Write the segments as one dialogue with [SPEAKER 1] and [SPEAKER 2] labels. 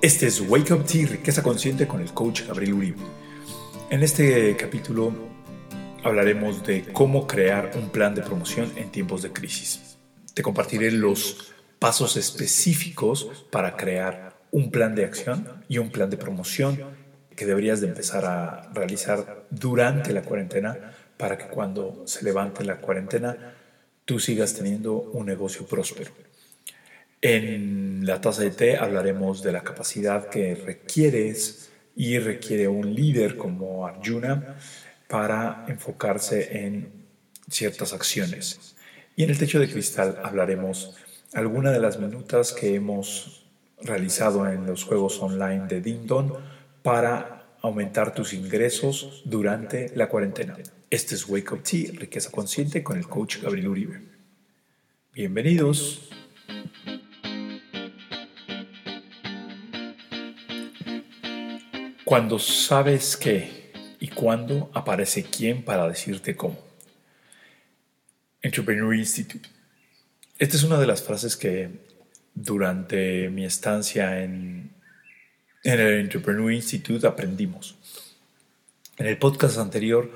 [SPEAKER 1] Este es Wake Up Tea, riqueza consciente con el coach Gabriel Uribe. En este capítulo hablaremos de cómo crear un plan de promoción en tiempos de crisis. Te compartiré los pasos específicos para crear un plan de acción y un plan de promoción que deberías de empezar a realizar durante la cuarentena para que cuando se levante la cuarentena tú sigas teniendo un negocio próspero. En la taza de té hablaremos de la capacidad que requieres y requiere un líder como Arjuna para enfocarse en ciertas acciones. Y en el techo de cristal hablaremos algunas de las minutas que hemos realizado en los juegos online de Dindon para aumentar tus ingresos durante la cuarentena. Este es Wake Up Tea, riqueza consciente con el coach Gabriel Uribe. Bienvenidos. Cuando sabes qué y cuándo aparece quién para decirte cómo. Entrepreneur Institute. Esta es una de las frases que durante mi estancia en, en el Entrepreneur Institute aprendimos. En el podcast anterior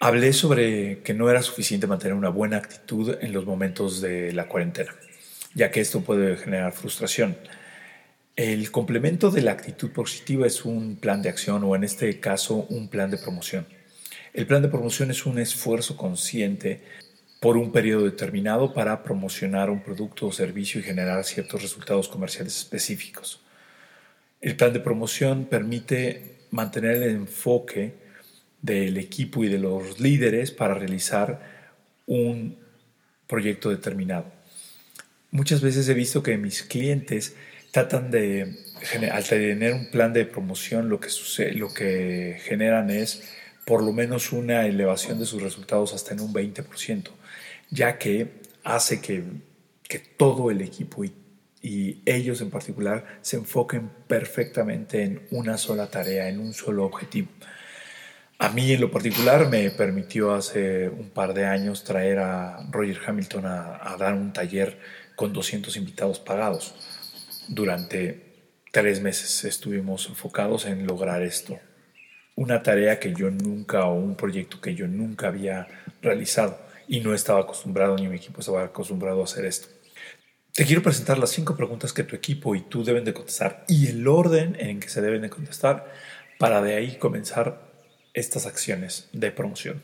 [SPEAKER 1] hablé sobre que no era suficiente mantener una buena actitud en los momentos de la cuarentena, ya que esto puede generar frustración. El complemento de la actitud positiva es un plan de acción o en este caso un plan de promoción. El plan de promoción es un esfuerzo consciente por un periodo determinado para promocionar un producto o servicio y generar ciertos resultados comerciales específicos. El plan de promoción permite mantener el enfoque del equipo y de los líderes para realizar un proyecto determinado. Muchas veces he visto que mis clientes tratan de, al tener un plan de promoción, lo que, sucede, lo que generan es por lo menos una elevación de sus resultados hasta en un 20% ya que hace que, todo el equipo y, y ellos en particular se enfoquen perfectamente en una sola tarea, en un solo objetivo. A mí en lo particular me permitió hace un par de años traer a Roger Hamilton a, a, dar un taller con 200 invitados pagados. Durante tres meses estuvimos enfocados en lograr esto. Una tarea que yo nunca o un proyecto que yo nunca había realizado y no estaba acostumbrado ni mi equipo estaba acostumbrado a hacer esto. Te quiero presentar las cinco preguntas que tu equipo y tú deben de contestar y el orden en que se deben de contestar para de ahí comenzar estas acciones de promoción.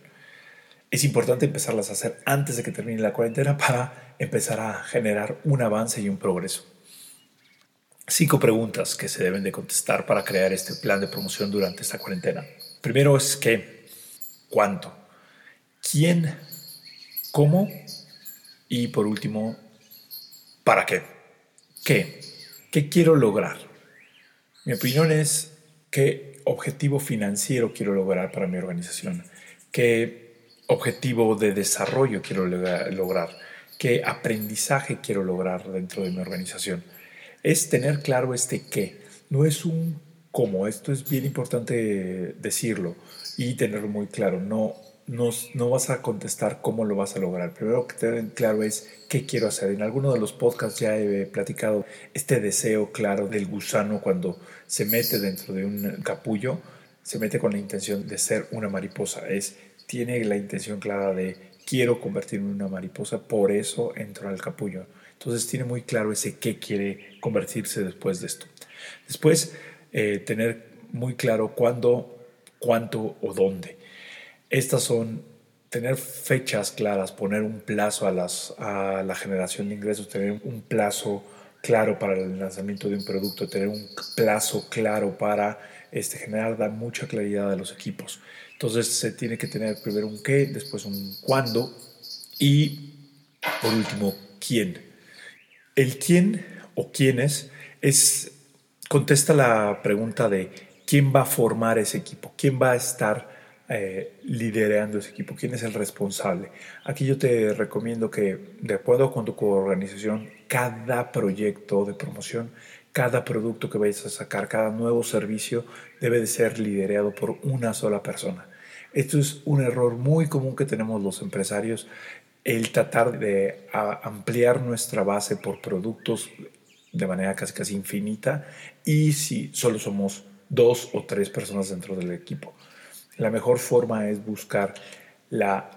[SPEAKER 1] Es importante empezarlas a hacer antes de que termine la cuarentena para empezar a generar un avance y un progreso. Cinco preguntas que se deben de contestar para crear este plan de promoción durante esta cuarentena. Primero es qué, cuánto, quién cómo y por último, ¿para qué? ¿Qué? ¿Qué quiero lograr? Mi opinión es qué objetivo financiero quiero lograr para mi organización, qué objetivo de desarrollo quiero lograr, qué aprendizaje quiero lograr dentro de mi organización. Es tener claro este qué, no es un cómo, esto es bien importante decirlo y tenerlo muy claro, no no, vas a contestar cómo lo vas a lograr. Primero que te den claro es qué quiero hacer. En alguno de los podcasts ya he platicado este deseo claro del gusano cuando se mete dentro de un capullo, se mete con la intención de ser una mariposa. Es, tiene la intención clara de quiero convertirme en una mariposa, por eso entro al capullo. Entonces tiene muy claro ese qué quiere convertirse después de esto. Después, eh, tener muy claro cuándo, cuánto o dónde. Estas son tener fechas claras, poner un plazo a, las, a la generación de ingresos, tener un plazo claro para el lanzamiento de un producto, tener un plazo claro para este, generar, dar mucha claridad a los equipos. Entonces se tiene que tener primero un qué, después un cuándo y por último quién. El quién o quiénes es, contesta la pregunta de quién va a formar ese equipo, quién va a estar eh, liderando ese equipo, quién es el responsable. Aquí yo te recomiendo que, de acuerdo con tu organización, cada proyecto de promoción, cada producto que vayas a sacar, cada nuevo servicio debe de ser liderado por una sola persona. Esto es un error muy común que tenemos los empresarios, el tratar de ampliar nuestra base por productos de manera casi casi infinita y si solo somos dos o tres personas dentro del equipo. La mejor forma es buscar la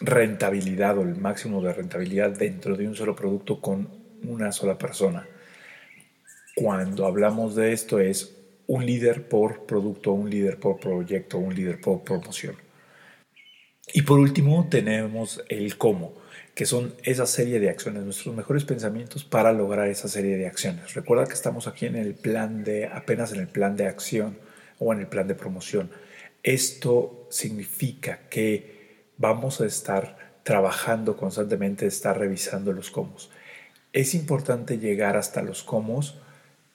[SPEAKER 1] rentabilidad o el máximo de rentabilidad dentro de un solo producto con una sola persona. Cuando hablamos de esto es un líder por producto, un líder por proyecto, un líder por promoción. Y por último tenemos el cómo, que son esa serie de acciones, nuestros mejores pensamientos para lograr esa serie de acciones. Recuerda que estamos aquí en el plan de, apenas en el plan de acción o en el plan de promoción. Esto significa que vamos a estar trabajando constantemente, estar revisando los cómo. Es importante llegar hasta los cómo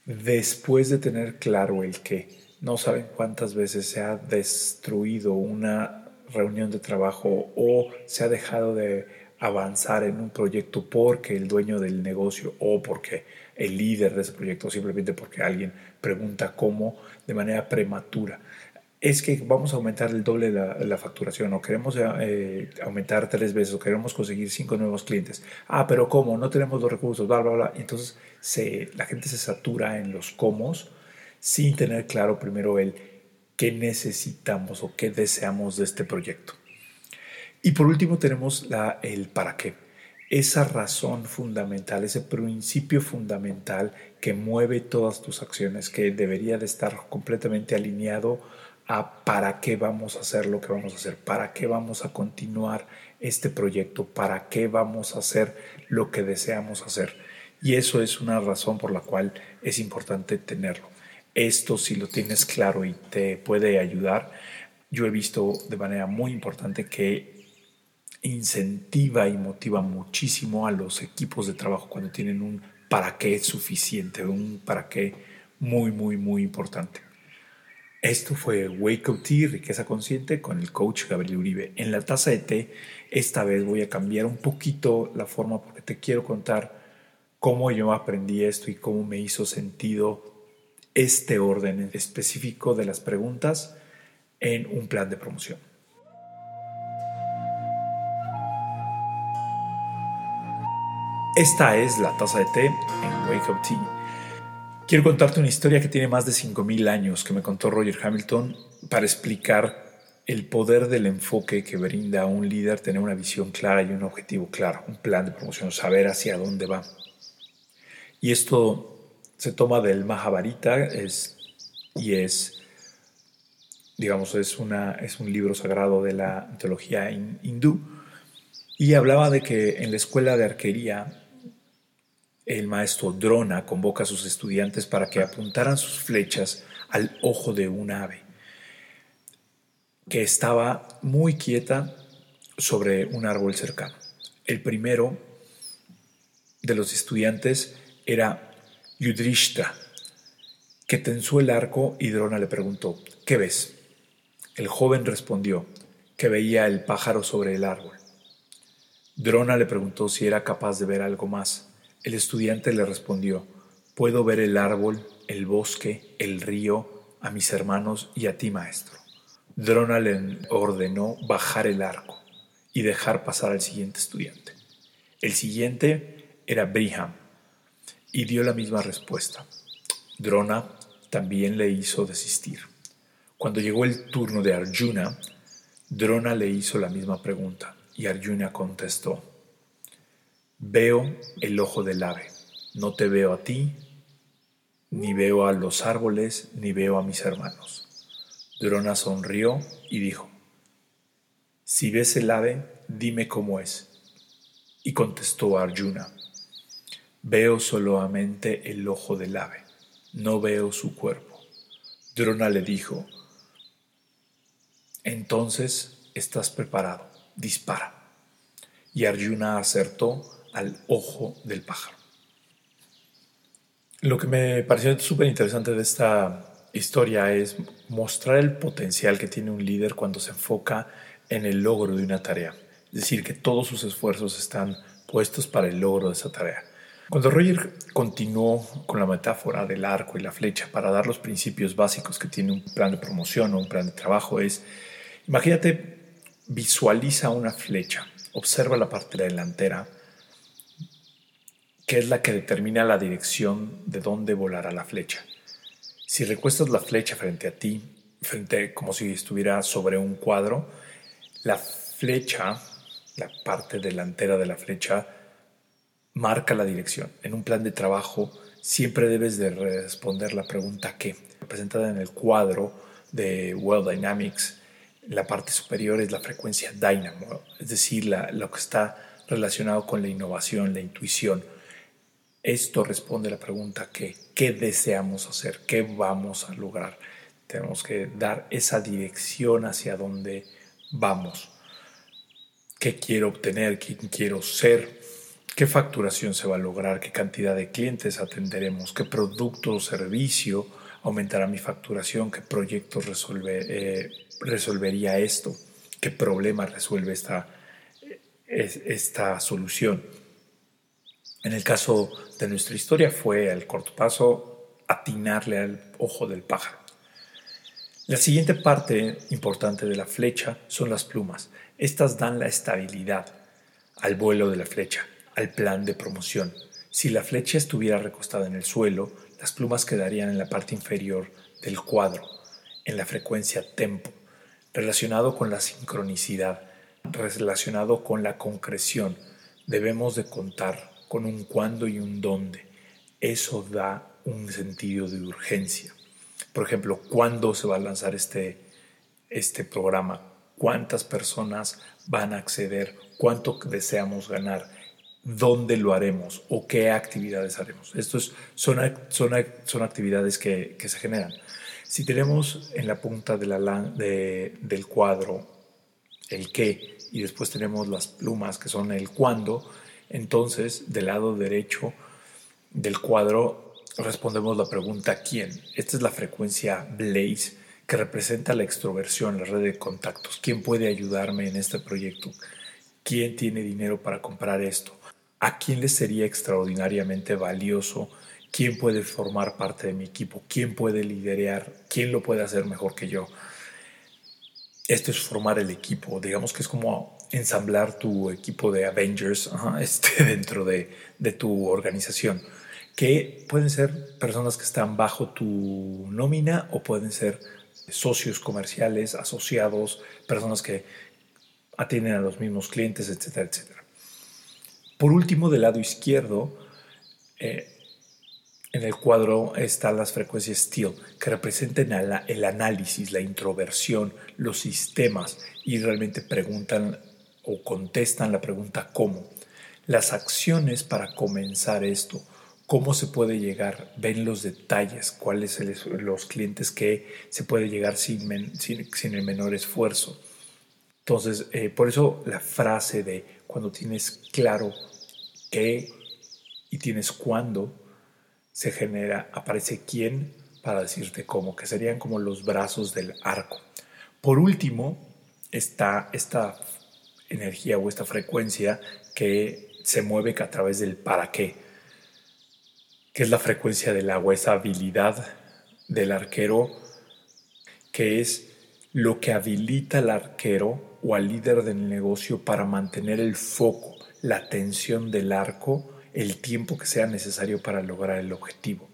[SPEAKER 1] después de tener claro el qué. No saben cuántas veces se ha destruido una reunión de trabajo o se ha dejado de avanzar en un proyecto porque el dueño del negocio o porque el líder de ese proyecto, simplemente porque alguien pregunta cómo de manera prematura. Es que vamos a aumentar el doble la, la facturación o queremos eh, aumentar tres veces o queremos conseguir cinco nuevos clientes. Ah, pero ¿cómo? No tenemos los recursos, bla, bla, bla. Entonces se, la gente se satura en los cómo sin tener claro primero el qué necesitamos o qué deseamos de este proyecto. Y por último tenemos la, el para qué. Esa razón fundamental, ese principio fundamental que mueve todas tus acciones, que debería de estar completamente alineado a para qué vamos a hacer lo que vamos a hacer, para qué vamos a continuar este proyecto, para qué vamos a hacer lo que deseamos hacer. Y eso es una razón por la cual es importante tenerlo. Esto si lo tienes claro y te puede ayudar, yo he visto de manera muy importante que incentiva y motiva muchísimo a los equipos de trabajo cuando tienen un para qué suficiente, un para qué muy, muy, muy importante. Esto fue Wake Up Tea, Riqueza Consciente, con el coach Gabriel Uribe. En la taza de té, esta vez voy a cambiar un poquito la forma porque te quiero contar cómo yo aprendí esto y cómo me hizo sentido este orden específico de las preguntas en un plan de promoción. Esta es la taza de té en Wake Up Tea. Quiero contarte una historia que tiene más de 5.000 años que me contó Roger Hamilton para explicar el poder del enfoque que brinda a un líder tener una visión clara y un objetivo claro, un plan de promoción, saber hacia dónde va. Y esto se toma del Mahabharata es, y es, digamos, es, una, es un libro sagrado de la mitología hindú. Y hablaba de que en la escuela de arquería el maestro Drona convoca a sus estudiantes para que apuntaran sus flechas al ojo de un ave que estaba muy quieta sobre un árbol cercano. El primero de los estudiantes era Yudrishta, que tensó el arco y Drona le preguntó, ¿qué ves? El joven respondió que veía el pájaro sobre el árbol. Drona le preguntó si era capaz de ver algo más. El estudiante le respondió, puedo ver el árbol, el bosque, el río, a mis hermanos y a ti, maestro. Drona le ordenó bajar el arco y dejar pasar al siguiente estudiante. El siguiente era Briham, y dio la misma respuesta. Drona también le hizo desistir. Cuando llegó el turno de Arjuna, Drona le hizo la misma pregunta y Arjuna contestó, Veo el ojo del ave, no te veo a ti, ni veo a los árboles, ni veo a mis hermanos. Drona sonrió y dijo, Si ves el ave, dime cómo es. Y contestó Arjuna, Veo solamente el ojo del ave, no veo su cuerpo. Drona le dijo, entonces estás preparado, dispara. Y Arjuna acertó al ojo del pájaro. Lo que me pareció súper interesante de esta historia es mostrar el potencial que tiene un líder cuando se enfoca en el logro de una tarea. Es decir, que todos sus esfuerzos están puestos para el logro de esa tarea. Cuando Roger continuó con la metáfora del arco y la flecha para dar los principios básicos que tiene un plan de promoción o un plan de trabajo es, imagínate, visualiza una flecha, observa la parte delantera, que es la que determina la dirección de dónde volará la flecha. Si recuestas la flecha frente a ti, frente como si estuviera sobre un cuadro, la flecha, la parte delantera de la flecha, marca la dirección. En un plan de trabajo siempre debes de responder la pregunta ¿qué? Representada en el cuadro de World Dynamics, la parte superior es la frecuencia dynamo, es decir, lo que está relacionado con la innovación, la intuición. Esto responde a la pregunta ¿qué? ¿Qué deseamos hacer? ¿Qué vamos a lograr? Tenemos que dar esa dirección hacia donde vamos. ¿Qué quiero obtener? ¿Quién quiero ser? ¿Qué facturación se va a lograr? ¿Qué cantidad de clientes atenderemos? ¿Qué producto o servicio aumentará mi facturación? ¿Qué proyecto resolve, eh, resolvería esto? ¿Qué problema resuelve esta, esta solución? En el caso de nuestra historia fue al corto paso atinarle al ojo del pájaro. La siguiente parte importante de la flecha son las plumas. Estas dan la estabilidad al vuelo de la flecha, al plan de promoción. Si la flecha estuviera recostada en el suelo, las plumas quedarían en la parte inferior del cuadro, en la frecuencia tempo, relacionado con la sincronicidad, relacionado con la concreción. Debemos de contar con un cuándo y un dónde. Eso da un sentido de urgencia por ejemplo, cuándo se va a lanzar este, este programa, cuántas personas van a acceder, cuánto deseamos ganar, dónde lo haremos o qué actividades haremos. Estos son, son, son actividades que, que, se generan. Si tenemos en la punta del cuadro el qué y después tenemos las plumas que son el cuándo, entonces del lado derecho del cuadro respondemos la pregunta ¿quién? Esta es la frecuencia Blaze que representa la extroversión, la red de contactos. ¿Quién puede ayudarme en este proyecto? ¿Quién tiene dinero para comprar esto? ¿A quién le sería extraordinariamente valioso? ¿Quién puede formar parte de mi equipo? ¿Quién puede liderar? ¿Quién lo puede hacer mejor que yo? Esto es formar el equipo. Digamos que es como ensamblar tu equipo de Avengers este, dentro de, de tu organización que pueden ser personas que están bajo tu nómina o pueden ser socios comerciales, asociados, personas que atienden a los mismos clientes, etcétera, etcétera. Por último, del lado izquierdo, eh, en el cuadro están las frecuencias STEEL, que representan el análisis, la introversión, los sistemas y realmente preguntan o contestan la pregunta ¿cómo? Las acciones para comenzar esto cómo se puede llegar, ven los detalles, cuáles son los clientes que se puede llegar sin, sin, el menor esfuerzo. Entonces, eh, por eso la frase de cuando tienes claro qué y tienes cuándo, se genera, aparece quién para decirte cómo, que serían como los brazos del arco. Por último, está esta energía o esta frecuencia que se mueve a través del para qué que es la frecuencia del agua, esa habilidad del arquero, que es lo que habilita al arquero o al líder del negocio para mantener el foco, la atención del arco, el tiempo que sea necesario para lograr el objetivo.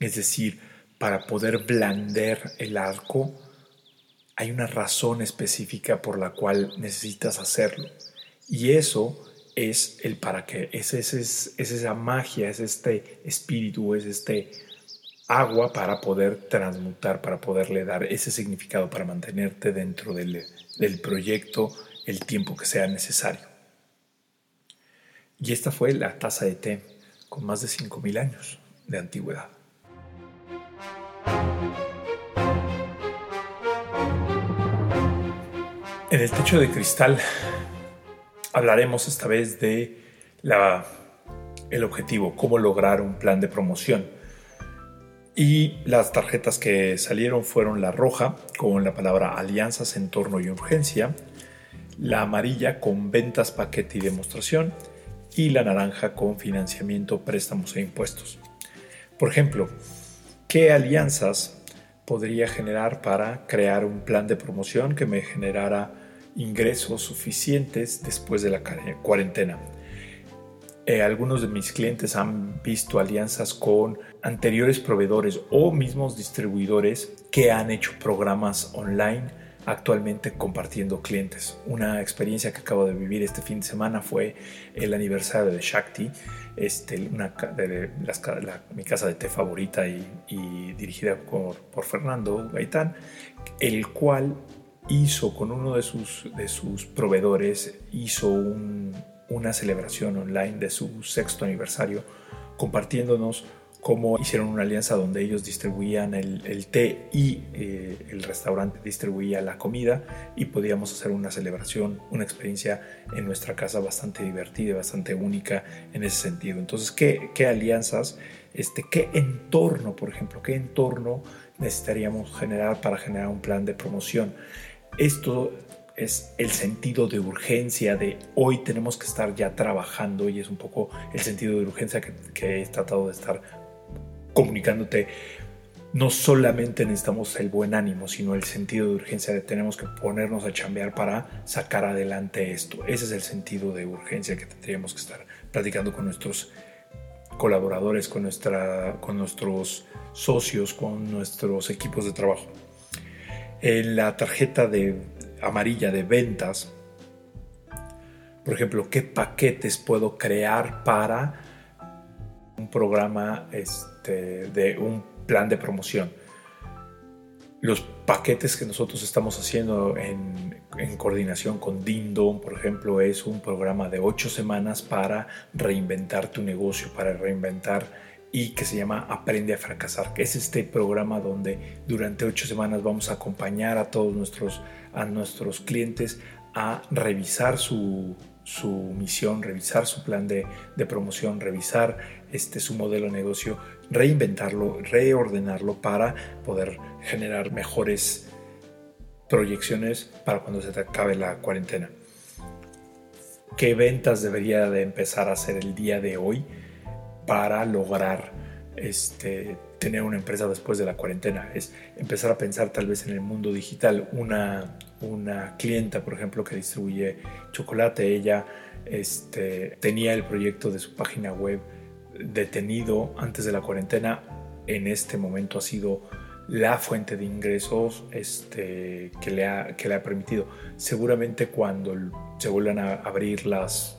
[SPEAKER 1] Es decir, para poder blander el arco, hay una razón específica por la cual necesitas hacerlo. Y eso es el para qué, es, es, esa magia, es este espíritu, es este agua para poder transmutar, para poderle dar ese significado, para mantenerte dentro del, del proyecto el tiempo que sea necesario. Y esta fue la taza de té con más de 5.000 años de antigüedad. En el techo de cristal hablaremos esta vez de la, el objetivo, cómo lograr un plan de promoción. Y las tarjetas que salieron fueron la roja con la palabra alianzas, entorno y urgencia, la amarilla con ventas, paquete y demostración y la naranja con financiamiento, préstamos e impuestos. Por ejemplo, ¿qué alianzas podría generar para crear un plan de promoción que me generara ingresos suficientes después de la cuarentena. Eh, algunos de mis clientes han visto alianzas con anteriores proveedores o mismos distribuidores que han hecho programas online actualmente compartiendo clientes. Una experiencia que acabo de vivir este fin de semana fue el aniversario de Shakti, este, una de mi casa de té favorita y, dirigida por, Fernando Gaitán, el cual hizo con uno de sus, de sus proveedores, hizo una celebración online de su sexto aniversario, compartiéndonos cómo hicieron una alianza donde ellos distribuían el, té y eh, el restaurante distribuía la comida y podíamos hacer una celebración, una experiencia en nuestra casa bastante divertida, bastante única en ese sentido. Entonces, ¿qué, qué alianzas, este, qué entorno, por ejemplo, qué entorno necesitaríamos generar para generar un plan de promoción? Esto es el sentido de urgencia de hoy tenemos que estar ya trabajando y es un poco el sentido de urgencia que, que he tratado de estar comunicándote, no solamente necesitamos el buen ánimo, sino el sentido de urgencia de tenemos que ponernos a chambear para sacar adelante esto. Ese es el sentido de urgencia que tendríamos que estar platicando con nuestros colaboradores, con, nuestra, con nuestros socios, con nuestros equipos de trabajo. En la tarjeta de amarilla de ventas, por ejemplo, ¿qué paquetes puedo crear para un programa este, de un plan de promoción. Los paquetes que nosotros estamos haciendo en, en coordinación con Dindon, por ejemplo, es un programa de ocho semanas para reinventar tu negocio, para reinventar y que se llama Aprende a fracasar, que es este programa donde durante ocho semanas vamos a acompañar a todos nuestros, a nuestros clientes a revisar su, su misión, revisar su plan de, promoción, revisar este, su modelo de negocio, reinventarlo, reordenarlo para poder generar mejores proyecciones para cuando se acabe la cuarentena. ¿Qué ventas debería de empezar a hacer el día de hoy para lograr este, tener una empresa después de la cuarentena? Es empezar a pensar tal vez en el mundo digital. Una, una clienta, por ejemplo, que distribuye chocolate, ella este, tenía el proyecto de su página web detenido antes de la cuarentena. En este momento ha sido la fuente de ingresos este, que, le ha, que le ha permitido. Seguramente cuando se vuelvan a abrir las,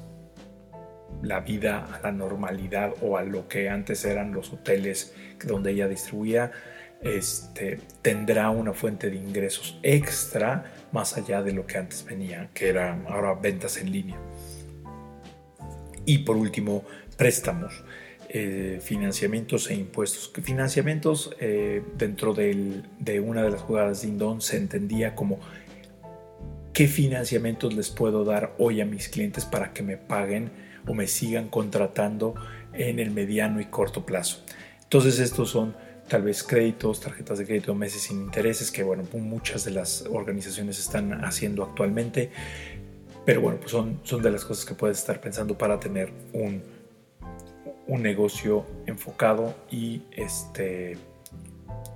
[SPEAKER 1] la vida a la normalidad o a lo que antes eran los hoteles donde ella distribuía, este, tendrá una fuente de ingresos extra más allá de lo que antes venía, que era ahora ventas en línea. Y por último, préstamos, eh, financiamientos e impuestos. Financiamientos eh, dentro de una de las jugadas de Indon se entendía como qué financiamientos les puedo dar hoy a mis clientes para que me paguen o me sigan contratando en el mediano y corto plazo. Entonces estos son tal vez créditos, tarjetas de crédito, meses sin intereses, que bueno, muchas de las organizaciones están haciendo actualmente. Pero bueno, pues son, son de las cosas que puedes estar pensando para tener un, un negocio enfocado y este,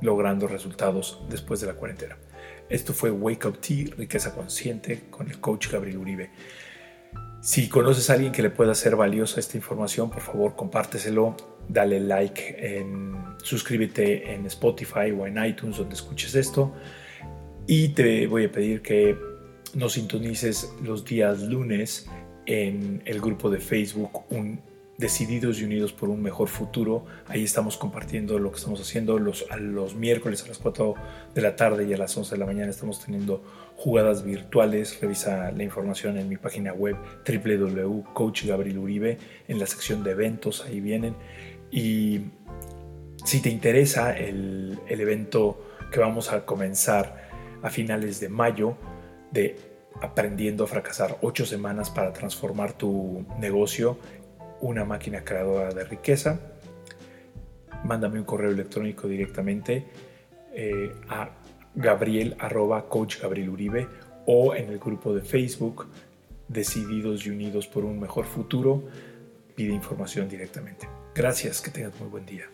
[SPEAKER 1] logrando resultados después de la cuarentena. Esto fue Wake Up Tea, Riqueza Consciente, con el coach Gabriel Uribe. Si conoces a alguien que le pueda ser valiosa esta información, por favor compárteselo, dale like, suscríbete en Spotify o en iTunes donde escuches esto. Y te voy a pedir que nos sintonices los días lunes en el grupo de Facebook un decididos y unidos por un mejor futuro. Ahí estamos compartiendo lo que estamos haciendo. Los, los miércoles a las 4 de la tarde y a las 11 de la mañana estamos teniendo jugadas virtuales. Revisa la información en mi página web www.coachgabrieluribe en la sección de eventos. Ahí vienen. Y si te interesa el, el evento que vamos a comenzar a finales de mayo de aprendiendo a fracasar, ocho semanas para transformar tu negocio una máquina creadora de riqueza, mándame un correo electrónico directamente eh, a gabriel arroba coach Gabriel Uribe o en el grupo de Facebook Decididos y Unidos por un Mejor Futuro. Pide información directamente. Gracias, que tengas muy buen día.